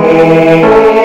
Hey.